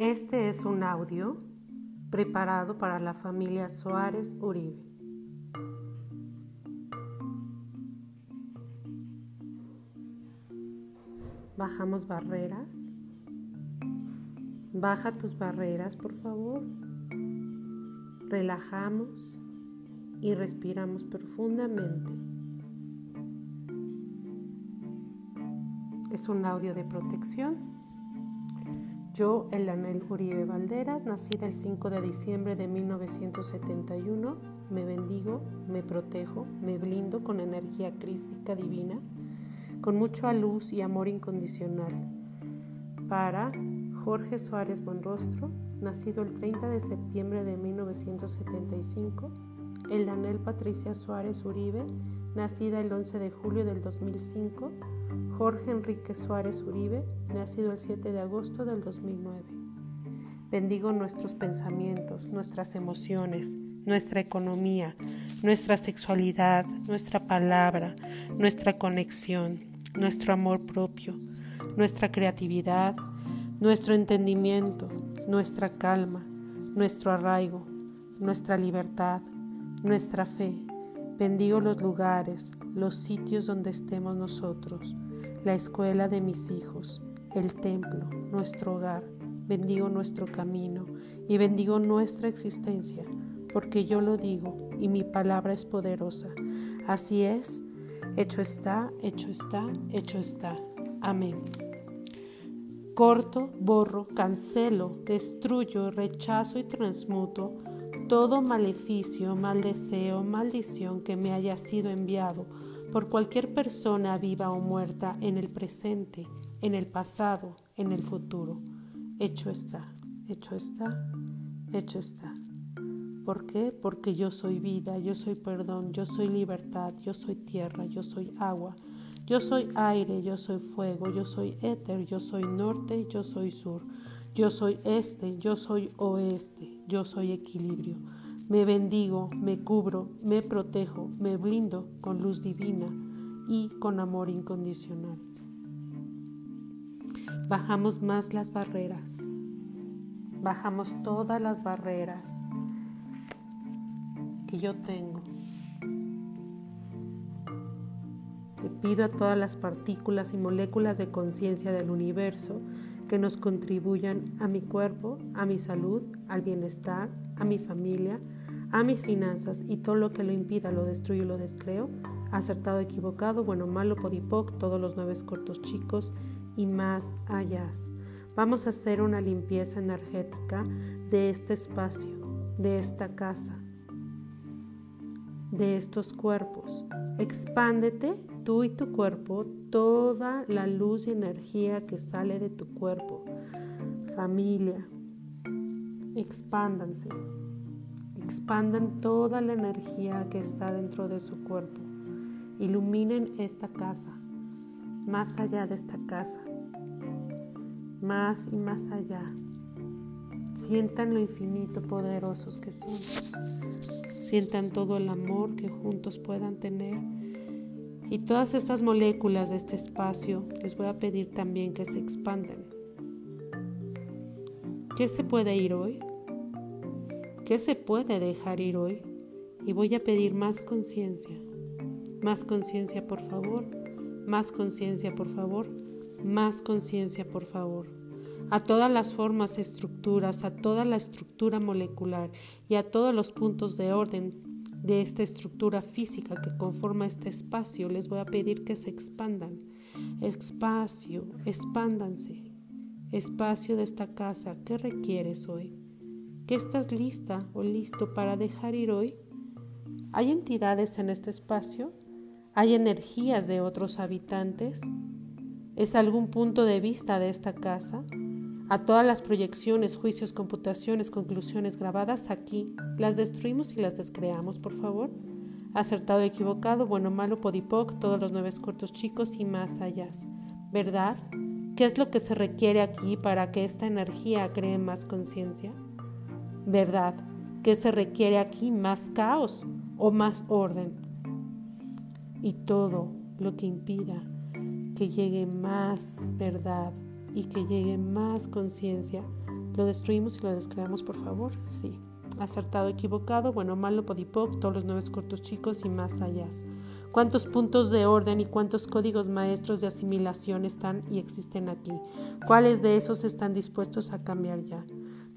Este es un audio preparado para la familia Suárez Uribe. Bajamos barreras. Baja tus barreras, por favor. Relajamos y respiramos profundamente. Es un audio de protección yo, Elanel Uribe Valderas, nacida el 5 de diciembre de 1971, me bendigo, me protejo, me blindo con energía crística divina, con mucha luz y amor incondicional. Para Jorge Suárez Buenrostro, nacido el 30 de septiembre de 1975, Elanel Patricia Suárez Uribe, nacida el 11 de julio del 2005, Jorge Enrique Suárez Uribe, nacido el 7 de agosto del 2009. Bendigo nuestros pensamientos, nuestras emociones, nuestra economía, nuestra sexualidad, nuestra palabra, nuestra conexión, nuestro amor propio, nuestra creatividad, nuestro entendimiento, nuestra calma, nuestro arraigo, nuestra libertad, nuestra fe. Bendigo los lugares, los sitios donde estemos nosotros la escuela de mis hijos, el templo, nuestro hogar. Bendigo nuestro camino y bendigo nuestra existencia, porque yo lo digo y mi palabra es poderosa. Así es, hecho está, hecho está, hecho está. Amén. Corto, borro, cancelo, destruyo, rechazo y transmuto todo maleficio, mal deseo, maldición que me haya sido enviado por cualquier persona viva o muerta en el presente, en el pasado, en el futuro. Hecho está, hecho está, hecho está. ¿Por qué? Porque yo soy vida, yo soy perdón, yo soy libertad, yo soy tierra, yo soy agua, yo soy aire, yo soy fuego, yo soy éter, yo soy norte, yo soy sur, yo soy este, yo soy oeste, yo soy equilibrio. Me bendigo, me cubro, me protejo, me blindo con luz divina y con amor incondicional. Bajamos más las barreras. Bajamos todas las barreras que yo tengo. Te pido a todas las partículas y moléculas de conciencia del universo que nos contribuyan a mi cuerpo, a mi salud, al bienestar, a mi familia, a mis finanzas y todo lo que lo impida lo destruyo y lo descreo, acertado, equivocado, bueno, malo, podipoc, todos los nueve cortos chicos y más allá. Vamos a hacer una limpieza energética de este espacio, de esta casa, de estos cuerpos. Expándete tú y tu cuerpo, toda la luz y energía que sale de tu cuerpo. Familia, expándanse expandan toda la energía que está dentro de su cuerpo. Iluminen esta casa, más allá de esta casa, más y más allá. Sientan lo infinito poderosos que son. Sientan todo el amor que juntos puedan tener. Y todas estas moléculas de este espacio les voy a pedir también que se expandan. ¿Qué se puede ir hoy? ¿Qué se puede dejar ir hoy? Y voy a pedir más conciencia. Más conciencia, por favor. Más conciencia, por favor. Más conciencia, por favor. A todas las formas, estructuras, a toda la estructura molecular y a todos los puntos de orden de esta estructura física que conforma este espacio, les voy a pedir que se expandan. Espacio, expándanse. Espacio de esta casa, ¿qué requieres hoy? ¿Qué estás lista o listo para dejar ir hoy? ¿Hay entidades en este espacio? ¿Hay energías de otros habitantes? ¿Es algún punto de vista de esta casa? A todas las proyecciones, juicios, computaciones, conclusiones grabadas aquí, las destruimos y las descreamos, por favor. Acertado, equivocado, bueno, malo, podipoc, todos los nueve cortos chicos y más allá. ¿Verdad? ¿Qué es lo que se requiere aquí para que esta energía cree más conciencia? ¿Verdad? ¿Qué se requiere aquí? ¿Más caos o más orden? y todo lo que impida que llegue más verdad y que llegue más conciencia, lo destruimos y lo descreamos, por favor. Sí. Acertado, equivocado, bueno, malo, podipoc, todos los nueve cortos chicos y más allá. ¿Cuántos puntos de orden y cuántos códigos maestros de asimilación están y existen aquí? ¿Cuáles de esos están dispuestos a cambiar ya?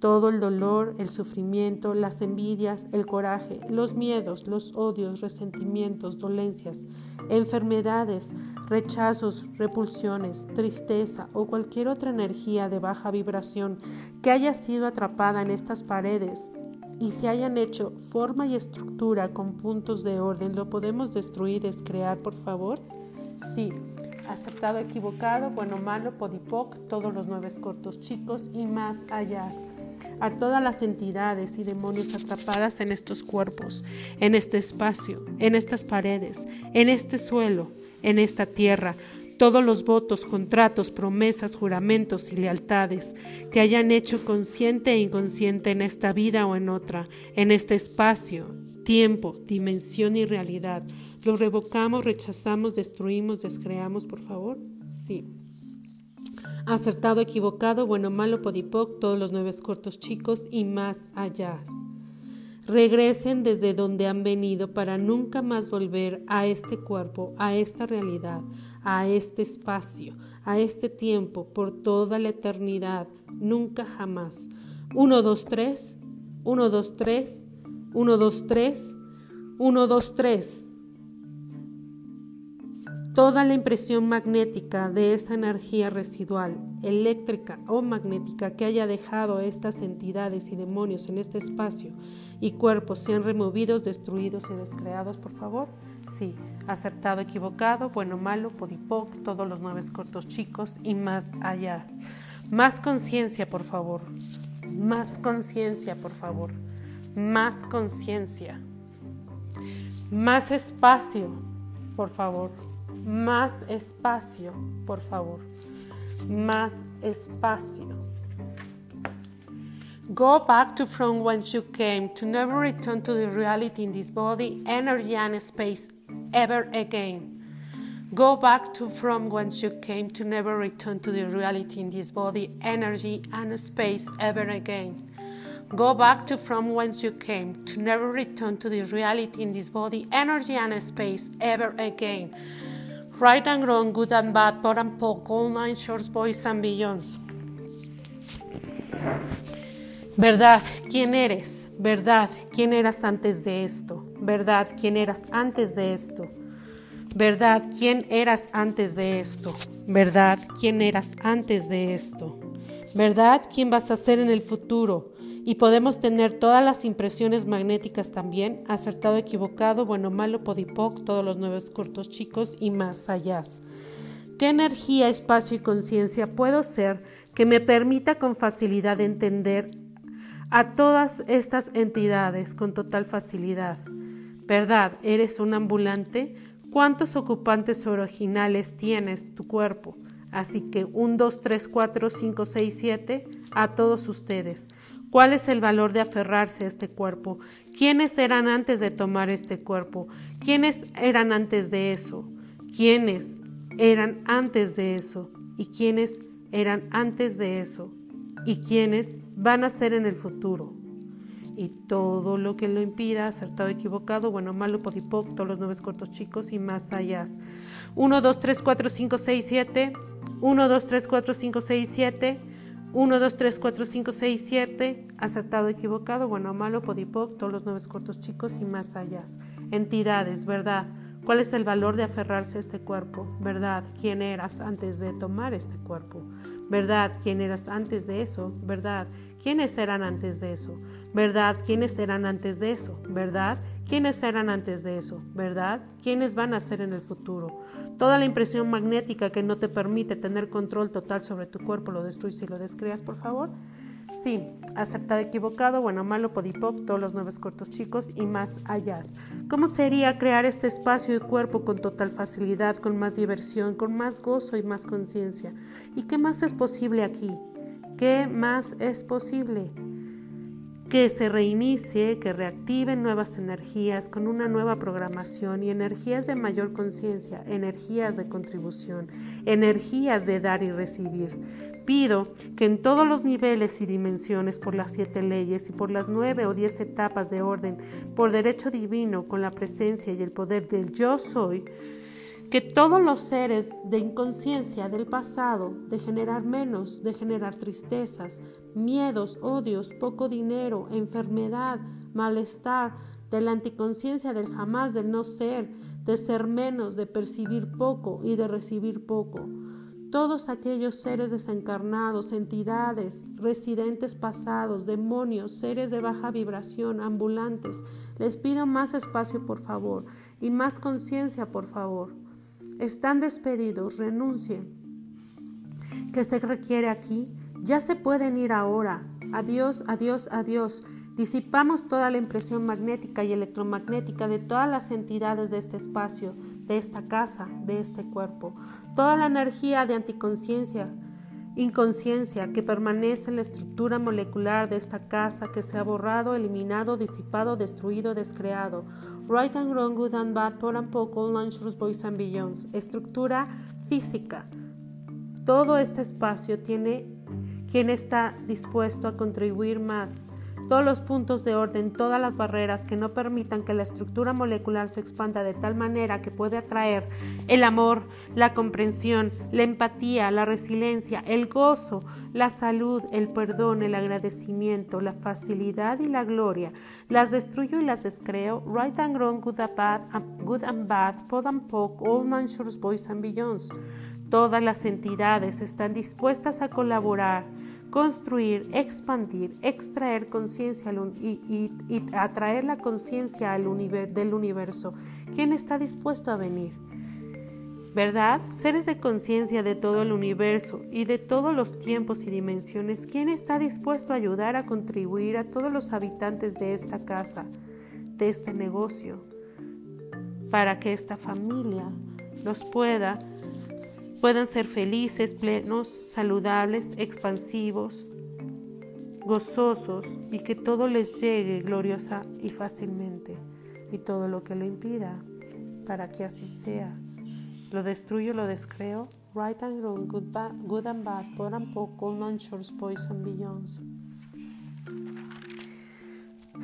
Todo el dolor, el sufrimiento, las envidias, el coraje, los miedos, los odios, resentimientos, dolencias, enfermedades, rechazos, repulsiones, tristeza o cualquier otra energía de baja vibración que haya sido atrapada en estas paredes y se hayan hecho forma y estructura con puntos de orden, ¿lo podemos destruir, descrear, por favor? Sí. Aceptado, equivocado, bueno, malo, podipoc, todos los nueve cortos chicos y más allá a todas las entidades y demonios atrapadas en estos cuerpos, en este espacio, en estas paredes, en este suelo, en esta tierra, todos los votos, contratos, promesas, juramentos y lealtades que hayan hecho consciente e inconsciente en esta vida o en otra, en este espacio, tiempo, dimensión y realidad. ¿Los revocamos, rechazamos, destruimos, descreamos, por favor? Sí. Acertado, equivocado, bueno, malo, podipoc, todos los nueve cortos chicos y más allá. Regresen desde donde han venido para nunca más volver a este cuerpo, a esta realidad, a este espacio, a este tiempo, por toda la eternidad, nunca jamás. Uno, dos, tres, uno, dos, tres, uno, dos, tres, uno, dos, tres toda la impresión magnética de esa energía residual, eléctrica o magnética que haya dejado estas entidades y demonios en este espacio y cuerpos sean removidos, destruidos y descreados, por favor. Sí, acertado, equivocado, bueno, malo, podipoc, todos los nueve cortos chicos y más allá. Más conciencia, por favor. Más conciencia, por favor. Más conciencia. Más espacio, por favor. Más espacio, por favor. Más espacio. Go back to from whence you came, to never return to the reality in this body, energy, and space ever again. Go back to from whence you came, to never return to the reality in this body, energy, and space ever again. Go back to from whence you came, to never return to the reality in this body, energy, and space ever again. Right and wrong, good and bad, poor and poor, all nine shorts, boys and beyonds. Verdad, ¿quién eres? Verdad, ¿quién eras antes de esto? Verdad, ¿quién eras antes de esto? Verdad, ¿quién eras antes de esto? Verdad, ¿quién eras antes de esto? Verdad, ¿quién vas a ser en el futuro? Y podemos tener todas las impresiones magnéticas también, acertado, equivocado, bueno, malo, podipoc, todos los nueve cortos chicos y más allá. ¿Qué energía, espacio y conciencia puedo ser que me permita con facilidad entender a todas estas entidades con total facilidad? ¿Verdad? ¿Eres un ambulante? ¿Cuántos ocupantes originales tienes tu cuerpo? Así que 1, 2, 3, 4, 5, 6, 7 a todos ustedes. ¿Cuál es el valor de aferrarse a este cuerpo? ¿Quiénes eran antes de tomar este cuerpo? ¿Quiénes eran antes de eso? ¿Quiénes eran antes de eso? ¿Y quiénes eran antes de eso? ¿Y quiénes van a ser en el futuro? Y todo lo que lo impida, acertado, equivocado, bueno, malo, podipoc, todos los nueve cortos chicos y más allá. 1, 2, 3, 4, 5, 6, 7. 1, 2, 3, 4, 5, 6, 7. 1, 2, 3, 4, 5, 6, 7, acertado, equivocado, bueno, malo, podipoc, todos los nueve cortos chicos y más allá. Entidades, ¿verdad? ¿Cuál es el valor de aferrarse a este cuerpo? ¿Verdad? ¿Quién eras antes de tomar este cuerpo? ¿Verdad? ¿Quién eras antes de eso? ¿Verdad? ¿Quiénes eran antes de eso? ¿Verdad? ¿Quiénes eran antes de eso? ¿Verdad? ¿Quiénes eran antes de eso? ¿Verdad? ¿Quiénes van a ser en el futuro? Toda la impresión magnética que no te permite tener control total sobre tu cuerpo, ¿lo destruyes y lo descreas, por favor? Sí, aceptado, equivocado, bueno, malo, podipoc, todos los nueve cortos chicos y más allá. ¿Cómo sería crear este espacio de cuerpo con total facilidad, con más diversión, con más gozo y más conciencia? ¿Y qué más es posible aquí? ¿Qué más es posible? Que se reinicie, que reactiven nuevas energías con una nueva programación y energías de mayor conciencia, energías de contribución, energías de dar y recibir. Pido que en todos los niveles y dimensiones, por las siete leyes y por las nueve o diez etapas de orden, por derecho divino, con la presencia y el poder del yo soy, que todos los seres de inconsciencia del pasado, de generar menos, de generar tristezas, miedos, odios, poco dinero, enfermedad, malestar, de la anticonciencia del jamás, del no ser, de ser menos, de percibir poco y de recibir poco. Todos aquellos seres desencarnados, entidades, residentes pasados, demonios, seres de baja vibración, ambulantes, les pido más espacio por favor y más conciencia por favor. Están despedidos, renuncien. ¿Qué se requiere aquí? Ya se pueden ir ahora. Adiós, adiós, adiós. Disipamos toda la impresión magnética y electromagnética de todas las entidades de este espacio, de esta casa, de este cuerpo. Toda la energía de anticonciencia, inconsciencia que permanece en la estructura molecular de esta casa que se ha borrado, eliminado, disipado, destruido, descreado. Right and wrong, good and bad, por and poco, boys and beyonds. Estructura física. Todo este espacio tiene quien está dispuesto a contribuir más. Todos los puntos de orden, todas las barreras que no permitan que la estructura molecular se expanda de tal manera que puede atraer el amor, la comprensión, la empatía, la resiliencia, el gozo, la salud, el perdón, el agradecimiento, la facilidad y la gloria. Las destruyo y las descreo. Right and wrong, good and bad, good and bad, pod and poke, all mansions, boys and beyonds. Todas las entidades están dispuestas a colaborar, construir, expandir, extraer conciencia y, atraer la conciencia del universo. ¿Quién está dispuesto a venir? ¿Verdad? Seres de conciencia de todo el universo y de todos los tiempos y dimensiones, ¿quién está dispuesto a ayudar a contribuir a todos los habitantes de esta casa, de este negocio, para que esta familia los pueda, puedan ser felices, plenos, saludables, expansivos, gozosos y que todo les llegue gloriosa y fácilmente y todo lo que lo impida, para que así sea. Lo destruyo, lo descreo. Right and wrong, good, good and bad, por and poco, non-shores, boys and beyonds.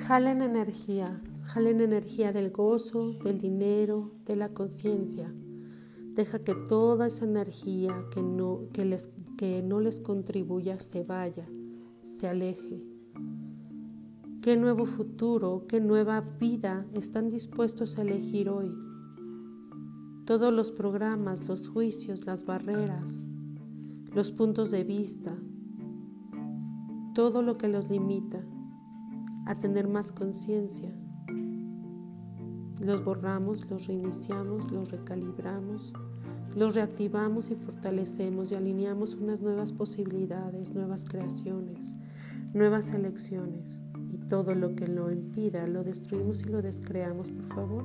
Jalen energía, jalen energía del gozo, del dinero, de la conciencia. Deja que toda esa energía que no, que, les, que no les contribuya se vaya, se aleje. ¿Qué nuevo futuro, qué nueva vida están dispuestos a elegir hoy? todos los programas, los juicios, las barreras, los puntos de vista, todo lo que los limita a tener más conciencia. Los borramos, los reiniciamos, los recalibramos, los reactivamos y fortalecemos y alineamos unas nuevas posibilidades, nuevas creaciones, nuevas elecciones. Y todo lo que lo impida lo destruimos y lo descreamos, por favor.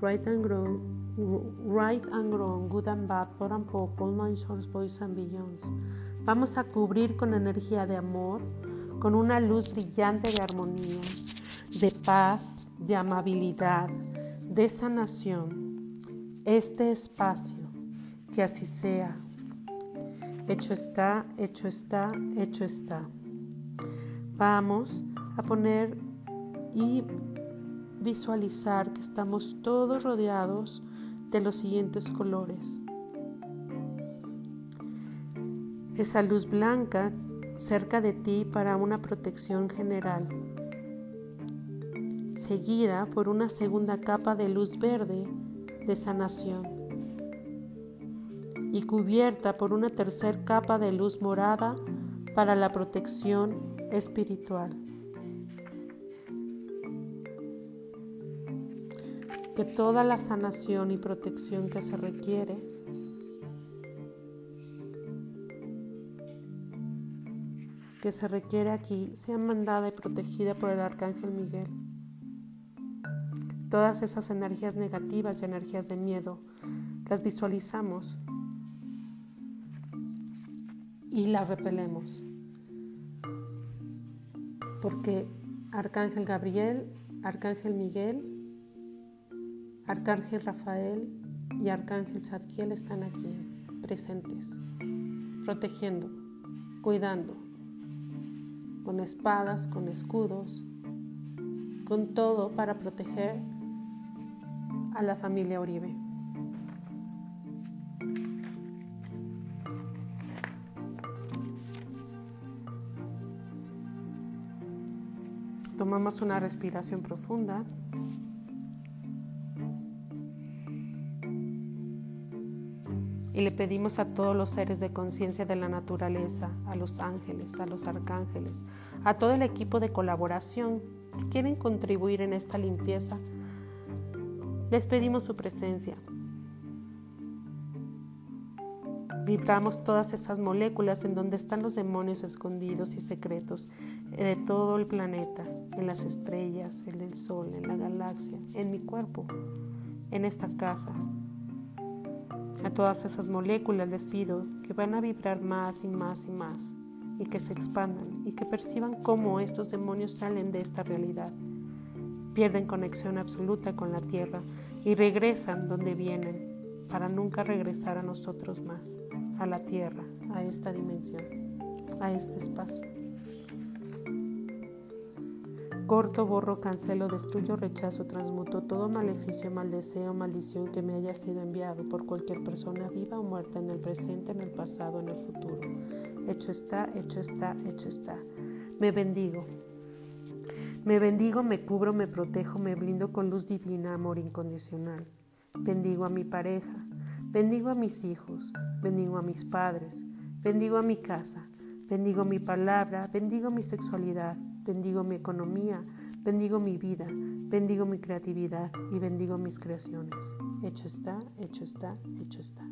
Right and grow Right and Wrong, Good and Bad, Por and Poco, All Shores, Boys and Beyonds. Vamos a cubrir con energía de amor, con una luz brillante de armonía, de paz, de amabilidad, de sanación. Este espacio, que así sea. Hecho está, hecho está, hecho está. Vamos a poner y visualizar que estamos todos rodeados de los siguientes colores. Esa luz blanca cerca de ti para una protección general, seguida por una segunda capa de luz verde de sanación y cubierta por una tercera capa de luz morada para la protección espiritual. que toda la sanación y protección que se requiere que se requiere aquí sea mandada y protegida por el arcángel Miguel. Todas esas energías negativas y energías de miedo las visualizamos y las repelemos. porque Arcángel Gabriel, Arcángel Miguel, Arcángel Rafael y Arcángel Zadkiel están aquí, presentes, protegiendo, cuidando, con espadas, con escudos, con todo para proteger a la familia Uribe. Tomamos una respiración profunda. Y le pedimos a todos los seres de conciencia de la naturaleza, a los ángeles, a los arcángeles, a todo el equipo de colaboración que quieren contribuir en esta limpieza, les pedimos su presencia. Vibramos todas esas moléculas en donde están los demonios escondidos y secretos de todo el planeta, en las estrellas, en el sol, en la galaxia, en mi cuerpo, en esta casa. A todas esas moléculas les pido que van a vibrar más y más y más y que se expandan y que perciban cómo estos demonios salen de esta realidad. Pierden conexión absoluta con la tierra y regresan donde vienen para nunca regresar a nosotros más, a la tierra, a esta dimensión, a este espacio. Corto, borro, cancelo, destruyo, rechazo, transmuto todo maleficio, maldeseo, maldición que me haya sido enviado por cualquier persona viva o muerta en el presente, en el pasado, en el futuro. Hecho está, hecho está, hecho está. Me bendigo. Me bendigo, me cubro, me protejo, me blindo con luz divina, amor incondicional. Bendigo a mi pareja, bendigo a mis hijos, bendigo a mis padres, bendigo a mi casa, bendigo mi palabra, bendigo mi sexualidad, bendigo mi economía, bendigo mi vida, bendigo mi creatividad y bendigo mis creaciones. Hecho está, hecho está, hecho está.